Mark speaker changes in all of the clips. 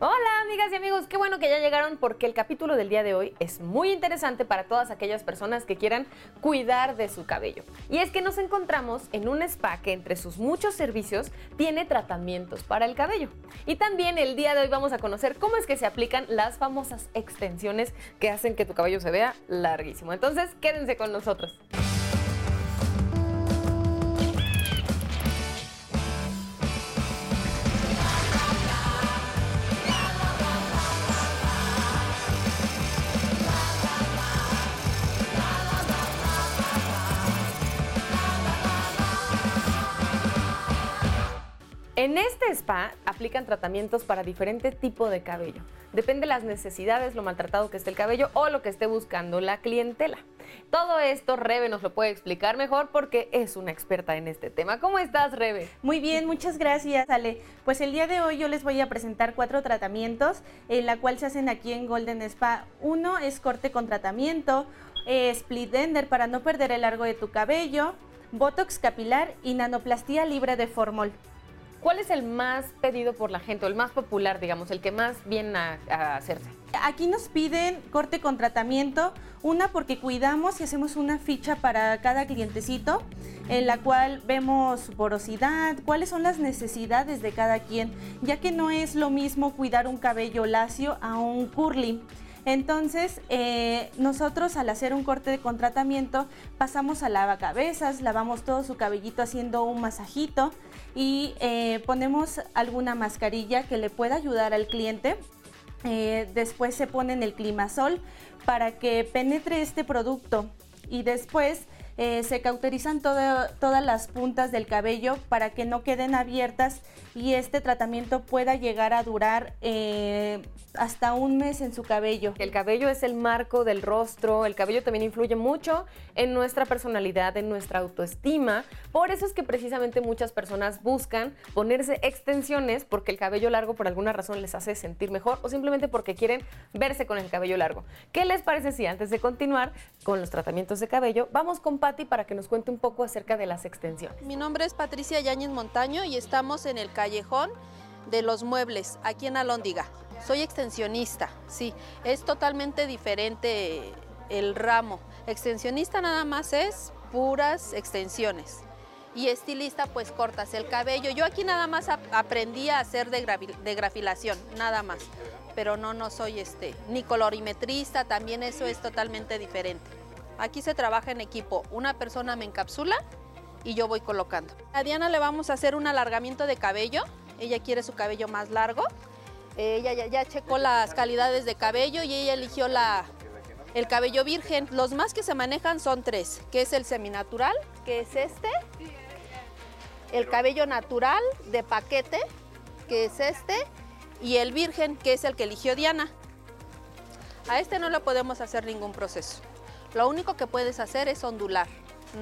Speaker 1: Hola amigas y amigos, qué bueno que ya llegaron porque el capítulo del día de hoy es muy interesante para todas aquellas personas que quieran cuidar de su cabello. Y es que nos encontramos en un spa que entre sus muchos servicios tiene tratamientos para el cabello. Y también el día de hoy vamos a conocer cómo es que se aplican las famosas extensiones que hacen que tu cabello se vea larguísimo. Entonces, quédense con nosotros. En este spa aplican tratamientos para diferentes tipos de cabello. Depende de las necesidades, lo maltratado que esté el cabello o lo que esté buscando la clientela. Todo esto Rebe nos lo puede explicar mejor porque es una experta en este tema. ¿Cómo estás, Rebe?
Speaker 2: Muy bien, muchas gracias, Ale. Pues el día de hoy yo les voy a presentar cuatro tratamientos, en la cual se hacen aquí en Golden Spa. Uno es corte con tratamiento, eh, split ender para no perder el largo de tu cabello, botox capilar y nanoplastía libre de formol.
Speaker 1: ¿Cuál es el más pedido por la gente o el más popular, digamos, el que más viene a, hacerse?
Speaker 2: Aquí nos piden corte con tratamiento, una porque cuidamos y hacemos una ficha para cada clientecito en la cual vemos su porosidad, cuáles son las necesidades de cada quien, ya que no es lo mismo cuidar un cabello lacio a un curly. Entonces, eh, nosotros al hacer un corte con tratamiento, pasamos a lavacabezas, lavamos todo su cabellito haciendo un masajito y eh, ponemos alguna mascarilla que le pueda ayudar al cliente. Eh, después se pone en el climasol para que penetre este producto y después eh, se cauterizan todas las puntas del cabello para que no queden abiertas y este tratamiento pueda llegar a durar eh, hasta un mes en su cabello.
Speaker 1: El cabello es el marco del rostro, el cabello también influye mucho en nuestra personalidad, en nuestra autoestima. Por eso es que precisamente muchas personas buscan ponerse extensiones porque el cabello largo por alguna razón les hace sentir mejor o simplemente porque quieren verse con el cabello largo. ¿Qué les parece si antes de continuar con los tratamientos de cabello, vamos con Patti para que nos cuente un poco acerca de las extensiones.
Speaker 3: Mi nombre es Patricia Yáñez Montaño y estamos en el callejón de los muebles, aquí en Alóndiga. Soy extensionista, sí, es totalmente diferente el ramo. Extensionista nada más es puras extensiones y estilista pues cortas el cabello. Yo aquí nada más aprendí a hacer de, grafilación, nada más. Pero no, no soy este, ni colorimetrista, también eso es totalmente diferente. Aquí se trabaja en equipo. Una persona me encapsula y yo voy colocando. A Diana le vamos a hacer un alargamiento de cabello. Ella quiere su cabello más largo. Ella ya, checó las calidades de cabello y ella eligió la, el cabello virgen. Los más que se manejan son tres, que es el seminatural, que es este. El cabello natural de paquete, que es este. Y el virgen, que es el que eligió Diana. A este no le podemos hacer ningún proceso. Lo único que puedes hacer es ondular,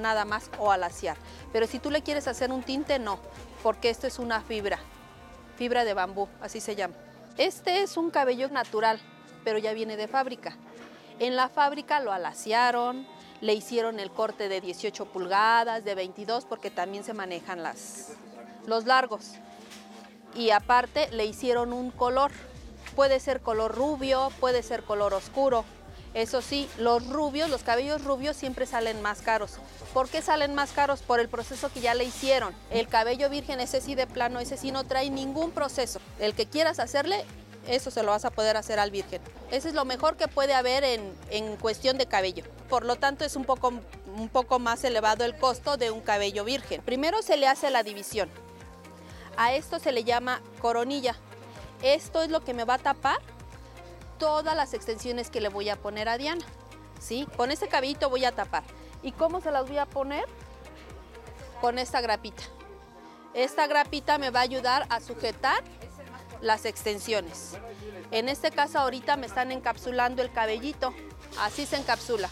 Speaker 3: nada más, o alaciar. Pero si tú le quieres hacer un tinte, no, porque esto es una fibra, fibra de bambú, así se llama. Este es un cabello natural, pero ya viene de fábrica. En la fábrica lo alaciaron, le hicieron el corte de 18 pulgadas, de 22, porque también se manejan las, los largos. Y aparte le hicieron un color. Puede ser color rubio, puede ser color oscuro. Eso sí, los rubios, los cabellos rubios siempre salen más caros. ¿Por qué salen más caros? Por el proceso que ya le hicieron. El cabello virgen, ese sí de plano, ese sí no trae ningún proceso. El que quieras hacerle, eso se lo vas a poder hacer al virgen. Ese es lo mejor que puede haber en, cuestión de cabello. Por lo tanto, es un poco, un poco más elevado el costo de un cabello virgen. Primero se le hace la división. A esto se le llama coronilla. Esto es lo que me va a tapar todas las extensiones que le voy a poner a Diana. ¿sí? Con este cabellito voy a tapar. ¿Y cómo se las voy a poner? Con esta grapita. Esta grapita me va a ayudar a sujetar las extensiones. En este caso ahorita me están encapsulando el cabellito. Así se encapsula.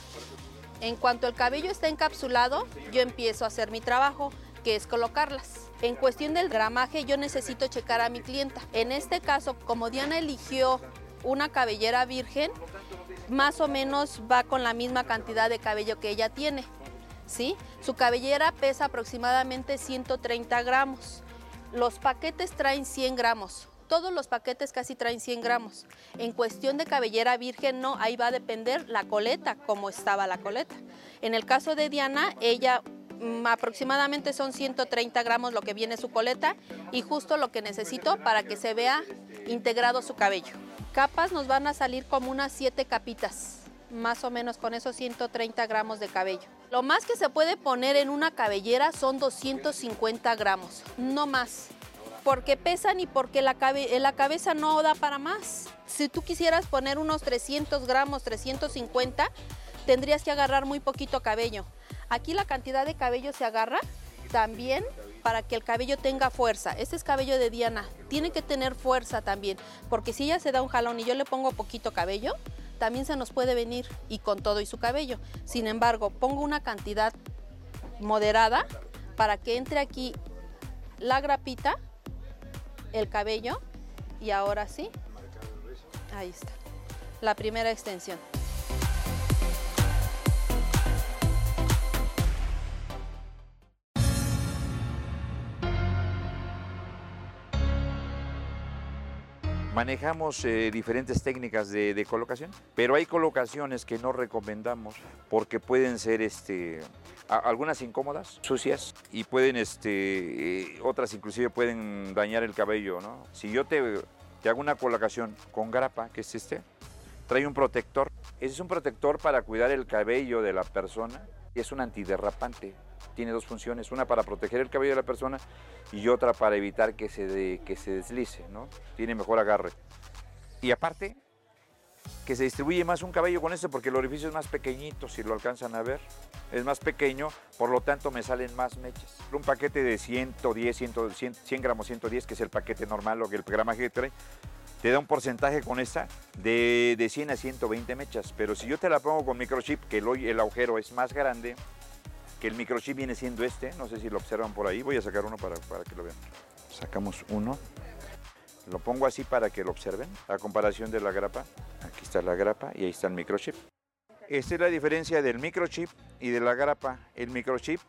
Speaker 3: En cuanto el cabello está encapsulado, yo empiezo a hacer mi trabajo, que es colocarlas. En cuestión del gramaje, yo necesito checar a mi clienta. En este caso, como Diana eligió una cabellera virgen más o menos va con la misma cantidad de cabello que ella tiene. ¿sí? Su cabellera pesa aproximadamente 130 gramos. Los paquetes traen 100 gramos. Todos los paquetes casi traen 100 gramos. En cuestión de cabellera virgen, no, ahí va a depender la coleta, cómo estaba la coleta. En el caso de Diana, ella mm, aproximadamente son 130 gramos lo que viene su coleta y justo lo que necesito para que se vea integrado su cabello. Capas nos van a salir como unas 7 capitas más o menos con esos 130 gramos de cabello. Lo más que se puede poner en una cabellera son 250 gramos, no más, porque pesan y porque la, la cabeza no da para más. Si tú quisieras poner unos 300 gramos, 350, tendrías que agarrar muy poquito cabello. Aquí la cantidad de cabello se agarra también para que el cabello tenga fuerza. Este es cabello de Diana, tiene que tener fuerza también, porque si ella se da un jalón y yo le pongo poquito cabello, también se nos puede venir y con todo y su cabello. Sin embargo, pongo una cantidad moderada para que entre aquí la grapita, el cabello y ahora sí, ahí está, la primera extensión.
Speaker 4: Manejamos eh, diferentes técnicas de, colocación, pero hay colocaciones que no recomendamos porque pueden ser este, algunas incómodas, sucias y pueden, este, eh, otras inclusive pueden dañar el cabello. ¿no? Si yo te, hago una colocación con grapa, que es este, trae un protector. Ese es un protector para cuidar el cabello de la persona y es un antiderrapante tiene dos funciones, una para proteger el cabello de la persona y otra para evitar que se, que se deslice, ¿no? Tiene mejor agarre. Y aparte, que se distribuye más un cabello con este porque el orificio es más pequeñito, si lo alcanzan a ver. Es más pequeño, por lo tanto me salen más mechas. Un paquete de 110, 100, 100, gramos 110, que es el paquete normal, o que el gramaje que trae, te da un porcentaje con esta de, de 100 a 120 mechas. Pero si yo te la pongo con microchip, que el, el agujero es más grande, que el microchip viene siendo este, no sé si lo observan por ahí, voy a sacar uno para, para que lo vean. Sacamos uno, lo pongo así para que lo observen, a comparación de la grapa. Aquí está la grapa y ahí está el microchip. Esta es la diferencia del microchip y de la grapa. El microchip,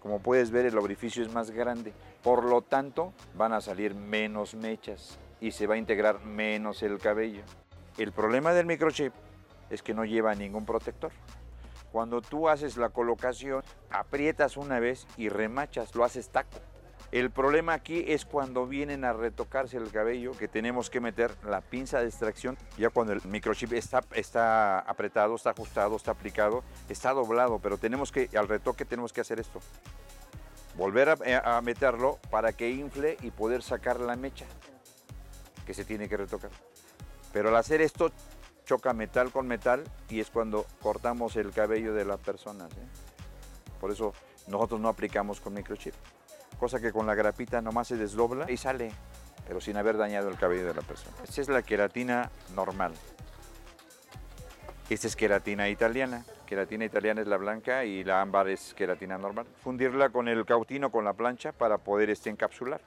Speaker 4: como puedes ver, el orificio es más grande. Por lo tanto, van a salir menos mechas y se va a integrar menos el cabello. El problema del microchip es que no lleva ningún protector. Cuando tú haces la colocación, aprietas una vez y remachas, lo haces taco. El problema aquí es cuando vienen a retocarse el cabello, que tenemos que meter la pinza de extracción, ya cuando el microchip está, está apretado, está ajustado, está aplicado, está doblado, pero tenemos que, al retoque tenemos que hacer esto. Volver a, a meterlo para que infle y poder sacar la mecha que se tiene que retocar. Pero al hacer esto choca metal con metal y es cuando cortamos el cabello de la persona. Por eso nosotros no aplicamos con microchip. Cosa que con la grapita nomás se desdobla y sale, pero sin haber dañado el cabello de la persona. Esta es la queratina normal. Esta es queratina italiana. Queratina italiana es la blanca y la ámbar es queratina normal. Fundirla con el cautino, con la plancha, para poder este, encapsular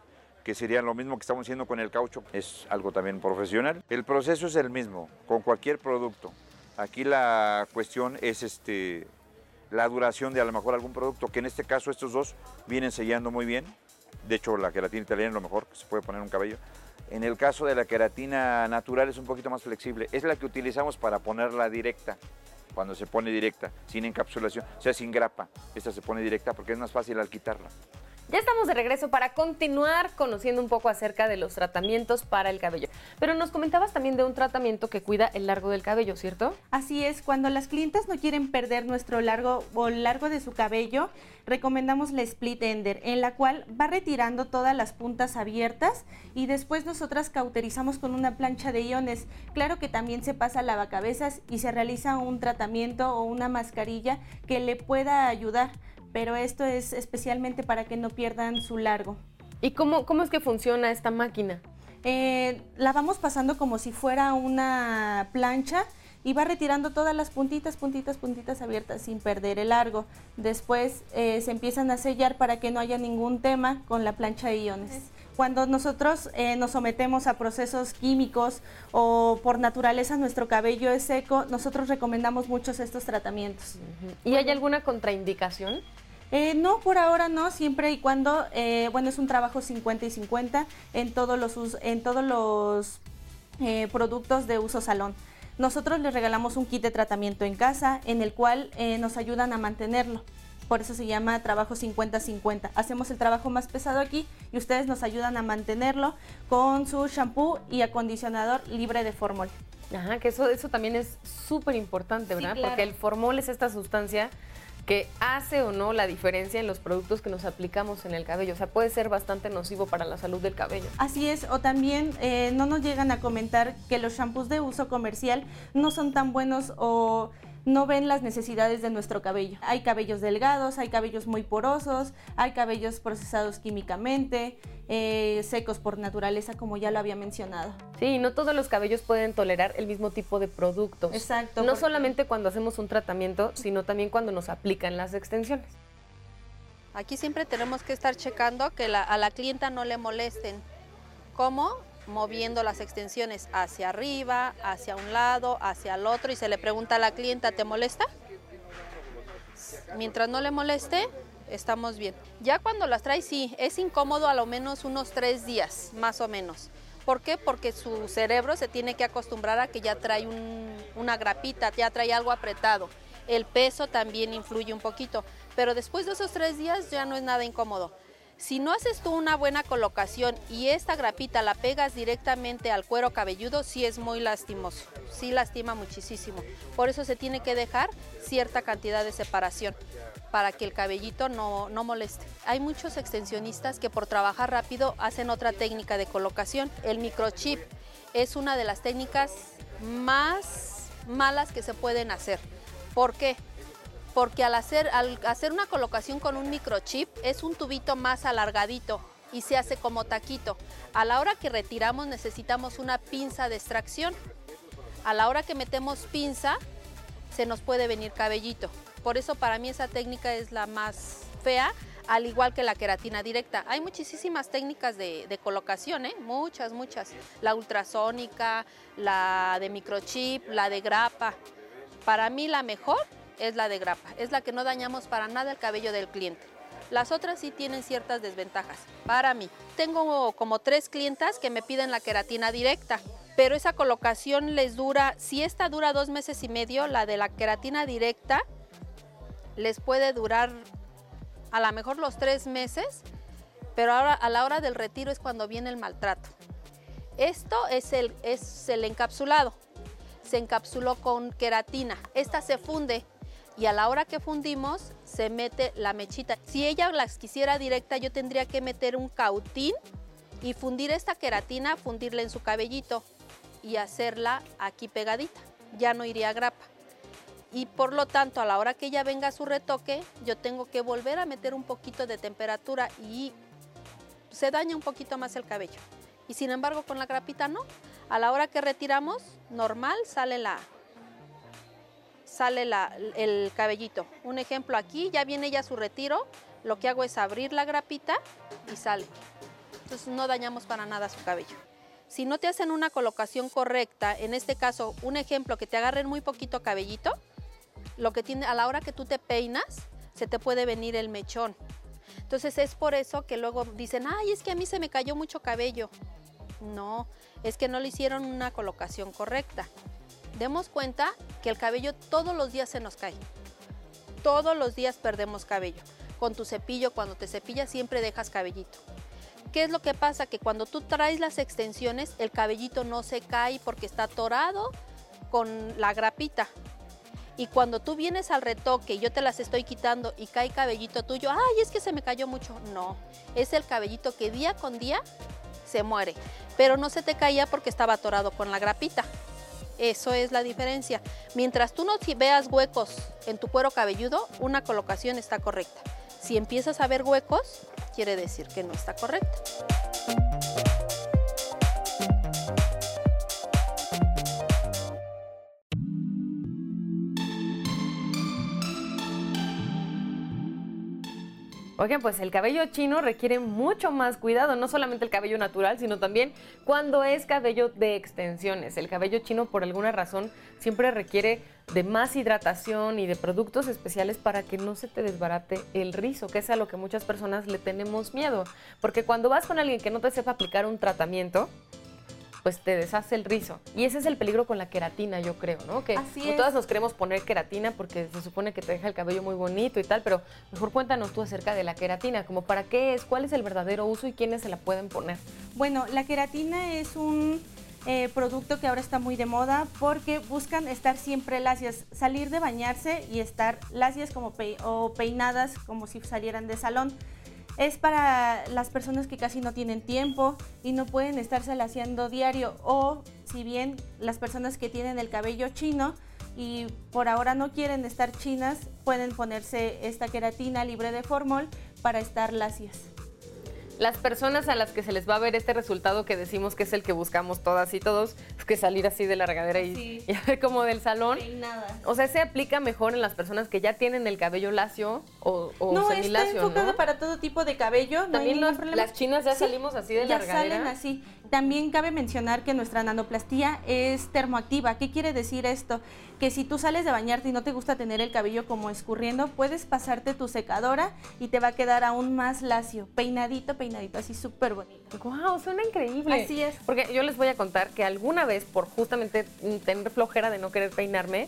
Speaker 4: que sería lo mismo que estamos haciendo con el caucho, es algo también profesional. El proceso es el mismo, con cualquier producto. Aquí la cuestión es este, la duración de a lo mejor algún producto, que en este caso estos dos vienen sellando muy bien. De hecho, la queratina italiana es lo mejor que se puede poner un cabello. En el caso de la queratina natural es un poquito más flexible. Es la que utilizamos para ponerla directa, cuando se pone directa, sin encapsulación, o sea, sin grapa. Esta se pone directa porque es más fácil al quitarla.
Speaker 1: Ya estamos de regreso para continuar conociendo un poco acerca de los tratamientos para el cabello. Pero nos comentabas también de un tratamiento que cuida el largo del cabello, ¿cierto?
Speaker 2: Así es, cuando las clientes no quieren perder nuestro largo o largo de su cabello, recomendamos la split ender, en la cual va retirando todas las puntas abiertas y después nosotras cauterizamos con una plancha de iones. Claro que también se pasa lavacabezas y se realiza un tratamiento o una mascarilla que le pueda ayudar pero esto es especialmente para que no pierdan su largo.
Speaker 1: ¿Y cómo, cómo es que funciona esta máquina?
Speaker 2: Eh, la vamos pasando como si fuera una plancha y va retirando todas las puntitas, puntitas, puntitas abiertas sin perder el largo. Después eh, se empiezan a sellar para que no haya ningún tema con la plancha de iones. Cuando nosotros eh, nos sometemos a procesos químicos o por naturaleza nuestro cabello es seco, nosotros recomendamos muchos estos tratamientos.
Speaker 1: ¿Y hay alguna contraindicación?
Speaker 2: Eh, no, por ahora no, siempre y cuando, eh, bueno, es un trabajo 50 y 50 en todos los, en todos los eh, productos de uso salón. Nosotros les regalamos un kit de tratamiento en casa en el cual nos ayudan a mantenerlo. Por eso se llama trabajo 50-50. Hacemos el trabajo más pesado aquí y ustedes nos ayudan a mantenerlo con su shampoo y acondicionador libre de formol.
Speaker 1: Ajá, que eso, eso también es súper importante, ¿verdad? Porque el formol es esta sustancia que hace o no la diferencia en los productos que nos aplicamos en el cabello. O sea, puede ser bastante nocivo para la salud del cabello.
Speaker 2: Así es, o también eh, no nos llegan a comentar que los shampoos de uso comercial no son tan buenos o no ven las necesidades de nuestro cabello. Hay cabellos delgados, hay cabellos muy porosos, hay cabellos procesados químicamente, eh, secos por naturaleza, como ya lo había mencionado.
Speaker 1: Sí, no todos los cabellos pueden tolerar el mismo tipo de productos.
Speaker 2: Exacto.
Speaker 1: No solamente cuando hacemos un tratamiento, sino también cuando nos aplican las extensiones.
Speaker 3: Aquí siempre tenemos que estar checando que a la clienta no le molesten. ¿Cómo? Moviendo las extensiones hacia arriba, hacia un lado, hacia el otro y se le pregunta a la clienta, ¿te molesta? Mientras no le moleste, estamos bien. Ya cuando las trae, sí, es incómodo a lo menos unos tres días, más o menos. ¿Por qué? Porque su cerebro se tiene que acostumbrar a que ya trae una grapita, ya trae algo apretado. El peso también influye un poquito, pero después de esos tres días ya no es nada incómodo. Si no haces tú una buena colocación y esta grapita la pegas directamente al cuero cabelludo, sí es muy lastimoso, sí lastima muchísimo. Por eso se tiene que dejar cierta cantidad de separación para que el cabellito no, no moleste. Hay muchos extensionistas que por trabajar rápido hacen otra técnica de colocación. El microchip es una de las técnicas más malas que se pueden hacer. ¿Por qué? Porque al hacer, al hacer una colocación con un microchip es un tubito más alargadito y se hace como taquito. A la hora que retiramos necesitamos una pinza de extracción. A la hora que metemos pinza se nos puede venir cabellito. Por eso para mí esa técnica es la más fea, al igual que la queratina directa. Hay muchísimas técnicas de, colocación, ¿eh? muchas, muchas. La ultrasónica, la de microchip, la de grapa. Para mí la mejor es la de grapa, es la que no dañamos para nada el cabello del cliente. Las otras sí tienen ciertas desventajas, para mí. Tengo como tres clientas que me piden la queratina directa, pero esa colocación les dura, si esta dura dos meses y medio, la de la queratina directa les puede durar a lo mejor los tres meses, pero ahora a la hora del retiro es cuando viene el maltrato. Esto es el, es el encapsulado. Se encapsuló con queratina. Esta se funde y a la hora que fundimos se mete la mechita. Si ella las quisiera directa, yo tendría que meter un cautín y fundir esta queratina, fundirla en su cabellito y hacerla aquí pegadita. Ya no iría a grapa. Y por lo tanto, a la hora que ella venga a su retoque, yo tengo que volver a meter un poquito de temperatura y se daña un poquito más el cabello. Y sin embargo, con la grapita no. A la hora que retiramos, normal, sale la, sale el cabellito. Un ejemplo aquí, ya viene ya su retiro, lo que hago es abrir la grapita y sale. Entonces no dañamos para nada su cabello. Si no te hacen una colocación correcta, en este caso un ejemplo que te agarren muy poquito cabellito, lo que tiene a la hora que tú te peinas, se te puede venir el mechón. Entonces es por eso que luego dicen, ay, es que a mí se me cayó mucho cabello. No, es que no le hicieron una colocación correcta demos cuenta que el cabello todos los días se nos cae. Todos los días perdemos cabello. Con tu cepillo, cuando te cepillas, siempre dejas cabellito. ¿Qué es lo que pasa? Que cuando tú traes las extensiones, el cabellito no se cae porque está atorado con la grapita. Y cuando tú vienes al retoque y yo te las estoy quitando y cae cabellito tuyo, ay, es que se me cayó mucho. No, es el cabellito que día con día se muere. Pero no se te caía porque estaba atorado con la grapita. Eso es la diferencia. Mientras tú no veas huecos en tu cuero cabelludo, una colocación está correcta. Si empiezas a ver huecos, quiere decir que no está correcta.
Speaker 1: Oigan, pues el cabello chino requiere mucho más cuidado, no solamente el cabello natural, sino también cuando es cabello de extensiones. El cabello chino, por alguna razón, siempre requiere de más hidratación y de productos especiales para que no se te desbarate el rizo, que es a lo que muchas personas le tenemos miedo. Porque cuando vas con alguien que no te sepa aplicar un tratamiento, pues te deshace el rizo. Y ese es el peligro con la queratina, yo creo, ¿no? Que
Speaker 2: Así
Speaker 1: todas nos queremos poner queratina porque se supone que te deja el cabello muy bonito y tal, pero mejor cuéntanos tú acerca de la queratina, como para qué es, cuál es el verdadero uso y quiénes se la pueden poner.
Speaker 2: Bueno, la queratina es un eh, producto que ahora está muy de moda porque buscan estar siempre lacias, salir de bañarse y estar lacias como pe- o peinadas como si salieran de salón. Es para las personas que casi no tienen tiempo y no pueden estarse laciando diario o si bien las personas que tienen el cabello chino y por ahora no quieren estar chinas, pueden ponerse esta queratina libre de formol para estar lacias.
Speaker 1: Las personas a las que se les va a ver este resultado que decimos que es el que buscamos todas y todos, es que salir así de la regadera y,
Speaker 2: Sí.
Speaker 1: y a ver como del salón.
Speaker 2: Peinadas.
Speaker 1: O sea, se aplica mejor en las personas que ya tienen el cabello lacio o, o
Speaker 2: no, está enfocado
Speaker 1: ¿no?
Speaker 2: para todo tipo de cabello. no
Speaker 1: También
Speaker 2: ningún
Speaker 1: los- las chinas ya salimos así de la
Speaker 2: ya salen así. También cabe mencionar que nuestra nanoplastía es termoactiva. ¿Qué quiere decir esto? Que si tú sales de bañarte y no te gusta tener el cabello como escurriendo, puedes pasarte tu secadora y te va a quedar aún más lacio, peinadito, peinadito, así súper bonito.
Speaker 1: Wow, suena increíble.
Speaker 2: Así es.
Speaker 1: Porque yo les voy a contar que alguna vez, por justamente tener flojera de no querer peinarme,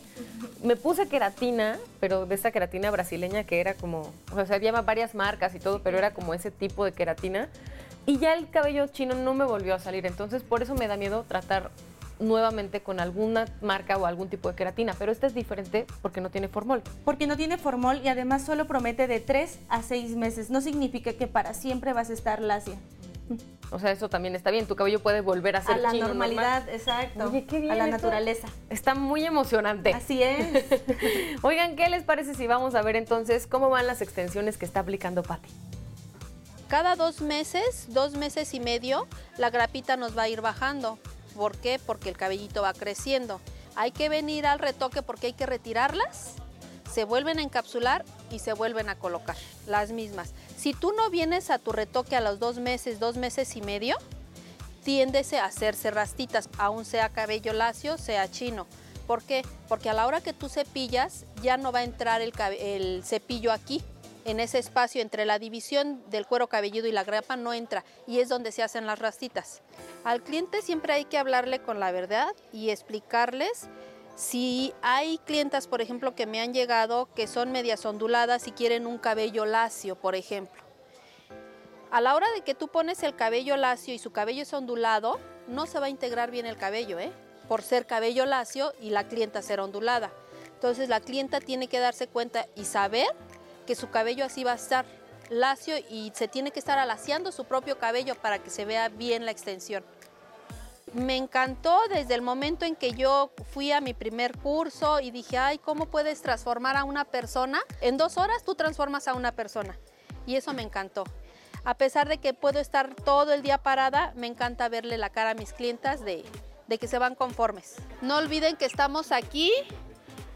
Speaker 1: me puse queratina, pero de esa queratina brasileña que era como, o sea, había varias marcas y todo, pero era como ese tipo de queratina. Y ya el cabello chino no me volvió a salir. Entonces, por eso me da miedo tratar nuevamente con alguna marca o algún tipo de queratina. Pero esta es diferente porque no tiene formol.
Speaker 2: Porque no tiene formol y además solo promete de 3 a 6 meses. No significa que para siempre vas a estar lacia.
Speaker 1: O sea, eso también está bien. Tu cabello puede volver a ser
Speaker 2: A la
Speaker 1: chino, normal.
Speaker 2: normalidad, exacto.
Speaker 1: Oye, qué bien
Speaker 2: a la
Speaker 1: esto.
Speaker 2: naturaleza.
Speaker 1: Está muy emocionante.
Speaker 2: Así es.
Speaker 1: Oigan, ¿qué les parece si vamos a ver entonces cómo van las extensiones que está aplicando Patti?
Speaker 3: Cada dos meses, dos meses y medio, la grapita nos va a ir bajando. ¿Por qué? Porque el cabellito va creciendo. Hay que venir al retoque porque hay que retirarlas, se vuelven a encapsular y se vuelven a colocar, las mismas. Si tú no vienes a tu retoque a los dos meses, dos meses y medio, tiendes a hacerse rastitas, aún sea cabello lacio, sea chino. ¿Por qué? Porque a la hora que tú cepillas ya no va a entrar el, el cepillo aquí, en ese espacio entre la división del cuero cabelludo y la grapa no entra y es donde se hacen las rastitas. Al cliente siempre hay que hablarle con la verdad y explicarles si hay clientas, por ejemplo, que me han llegado que son medias onduladas y quieren un cabello lacio, por ejemplo. A la hora de que tú pones el cabello lacio y su cabello es ondulado, no se va a integrar bien el cabello, ¿eh? Por ser cabello lacio y la clienta ser ondulada. Entonces la clienta tiene que darse cuenta y saber que su cabello así va a estar lacio y se tiene que estar alaciando su propio cabello para que se vea bien la extensión. Me encantó desde el momento en que yo fui a mi primer curso y dije, ay, ¿cómo puedes transformar a una persona? En dos horas tú transformas a una persona. Y eso me encantó. A pesar de que puedo estar todo el día parada, me encanta verle la cara a mis clientas de, de que se van conformes. No olviden que estamos aquí,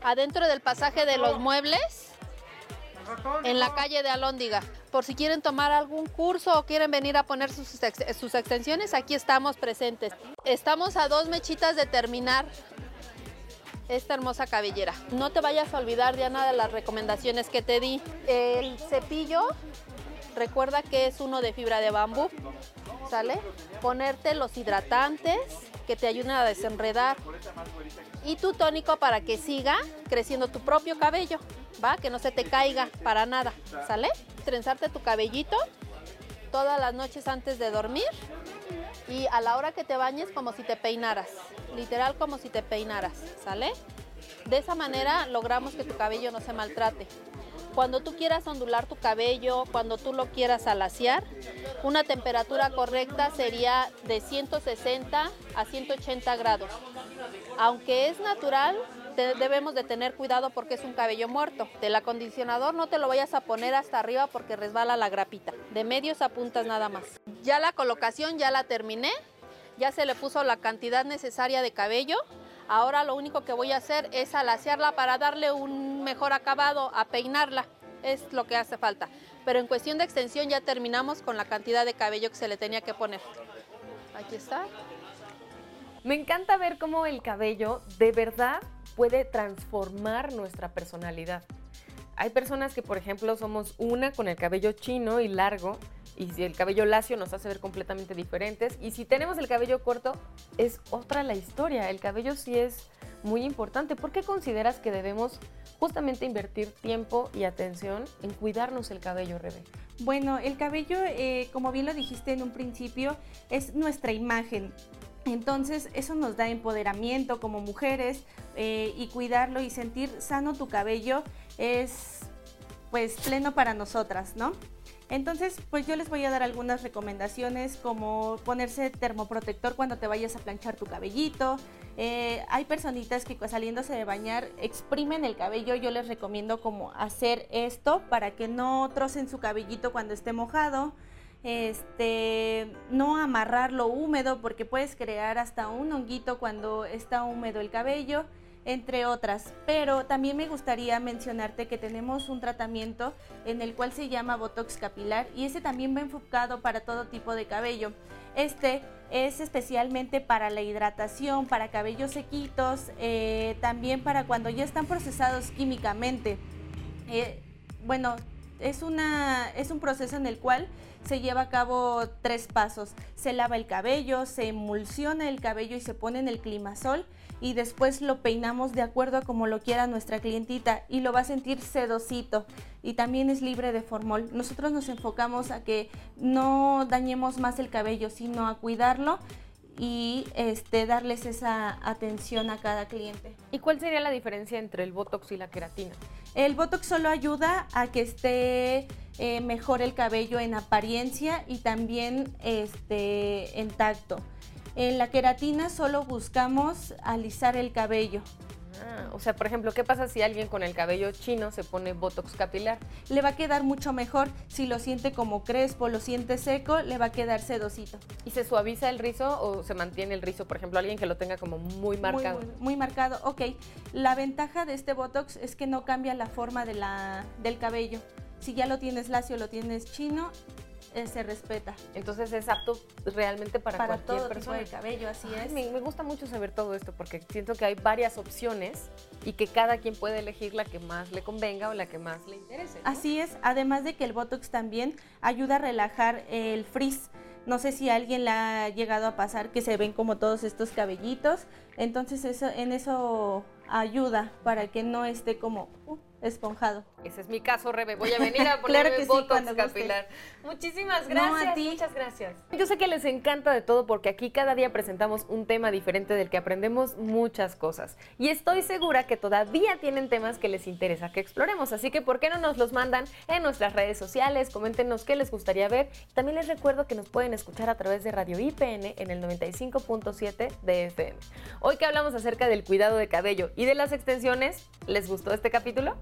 Speaker 3: adentro del pasaje de los muebles, en la calle de Alóndiga. Por si quieren tomar algún curso o quieren venir a poner sus, ex- sus extensiones, aquí estamos presentes. Estamos a dos mechitas de terminar esta hermosa cabellera. No te vayas a olvidar, Diana, de las recomendaciones que te di. El cepillo, recuerda que es uno de fibra de bambú, ¿sale? Ponerte los hidratantes que te ayuden a desenredar y tu tónico para que siga creciendo tu propio cabello, ¿va? Que no se te caiga para nada, ¿sale? Trenzarte tu cabellito todas las noches antes de dormir y a la hora que te bañes como si te peinaras, literal como si te peinaras, ¿sale? De esa manera logramos que tu cabello no se maltrate. Cuando tú quieras ondular tu cabello, cuando tú lo quieras alaciar, una temperatura correcta sería de 160 a 180 grados. Aunque es natural, debemos de tener cuidado porque es un cabello muerto. Del acondicionador no te lo vayas a poner hasta arriba porque resbala la grapita. De medios a puntas nada más. Ya la colocación ya la terminé. Ya se le puso la cantidad necesaria de cabello. Ahora lo único que voy a hacer es alaciarla para darle un mejor acabado, a peinarla. Es lo que hace falta. pero en cuestión de extensión ya terminamos con la cantidad de cabello que se le tenía que poner. Aquí está.
Speaker 1: Me encanta ver cómo el cabello de verdad puede transformar nuestra personalidad. Hay personas que, por ejemplo, somos una con el cabello chino y largo, y si el cabello lacio nos hace ver completamente diferentes. Y si tenemos el cabello corto, es otra la historia. El cabello sí es muy importante. ¿Por qué consideras que debemos justamente invertir tiempo y atención en cuidarnos el cabello, Rebe?
Speaker 2: Bueno, el cabello, eh, como bien lo dijiste en un principio, es nuestra imagen. Entonces eso nos da empoderamiento como mujeres eh, y cuidarlo y sentir sano tu cabello es pues pleno para nosotras, ¿no? Entonces, pues yo les voy a dar algunas recomendaciones como ponerse termoprotector cuando te vayas a planchar tu cabellito. Eh, hay personitas que saliéndose de bañar exprimen el cabello. Yo les recomiendo como hacer esto para que no trocen su cabellito cuando esté mojado. Este, no amarrarlo húmedo porque puedes crear hasta un honguito cuando está húmedo el cabello entre otras. Pero también me gustaría mencionarte que tenemos un tratamiento en el cual se llama Botox capilar y ese también va enfocado para todo tipo de cabello. Este es especialmente para la hidratación, para cabellos sequitos, eh, también para cuando ya están procesados químicamente. Eh, bueno, es, una, es un proceso en el cual se lleva a cabo tres pasos. Se lava el cabello, se emulsiona el cabello y se pone en el climasol y después lo peinamos de acuerdo a como lo quiera nuestra clientita y lo va a sentir sedosito y también es libre de formol. Nosotros nos enfocamos a que no dañemos más el cabello, sino a cuidarlo y este, darles esa atención a cada cliente.
Speaker 1: ¿Y cuál sería la diferencia entre el Botox y la queratina?
Speaker 2: El Botox solo ayuda a que esté eh, mejor el cabello en apariencia y también este, en tacto. En la queratina solo buscamos alisar el cabello.
Speaker 1: Ah, o sea, por ejemplo, ¿qué pasa si alguien con el cabello chino se pone botox capilar?
Speaker 2: Le va a quedar mucho mejor. Si lo siente como crespo, lo siente seco, le va a quedar sedosito.
Speaker 1: ¿Y se suaviza el rizo o se mantiene el rizo? Por ejemplo, alguien que lo tenga como muy marcado.
Speaker 2: Muy, muy, marcado, ok. La ventaja de este botox es que no cambia la forma de la, del cabello. Si ya lo tienes lacio, lo tienes chino, eh, se respeta.
Speaker 1: Entonces es apto realmente para,
Speaker 2: para
Speaker 1: cualquier
Speaker 2: todo
Speaker 1: persona.
Speaker 2: tipo de cabello, así es.
Speaker 1: Me, me, gusta mucho saber todo esto porque siento que hay varias opciones y que cada quien puede elegir la que más le convenga o la que más le interese. ¿no?
Speaker 2: Así es, además de que el Botox también ayuda a relajar el frizz. No sé si a alguien le ha llegado a pasar que se ven como todos estos cabellitos. Entonces eso, en eso ayuda para que no esté como uh, esponjado.
Speaker 1: Ese es mi caso, Rebe. Voy a venir a poner
Speaker 2: claro que
Speaker 1: botox
Speaker 2: sí,
Speaker 1: capilar. Muchísimas gracias.
Speaker 2: No, a ti.
Speaker 1: Muchas gracias. Yo sé que les encanta de todo porque aquí cada día presentamos un tema diferente del que aprendemos muchas cosas. Y estoy segura que todavía tienen temas que les interesa que exploremos. Así que, ¿por qué no nos los mandan en nuestras redes sociales? Coméntenos qué les gustaría ver. También les recuerdo que nos pueden escuchar a través de Radio IPN en el 95.7 de FM. Hoy que hablamos acerca del cuidado de cabello y de las extensiones, ¿les gustó este capítulo?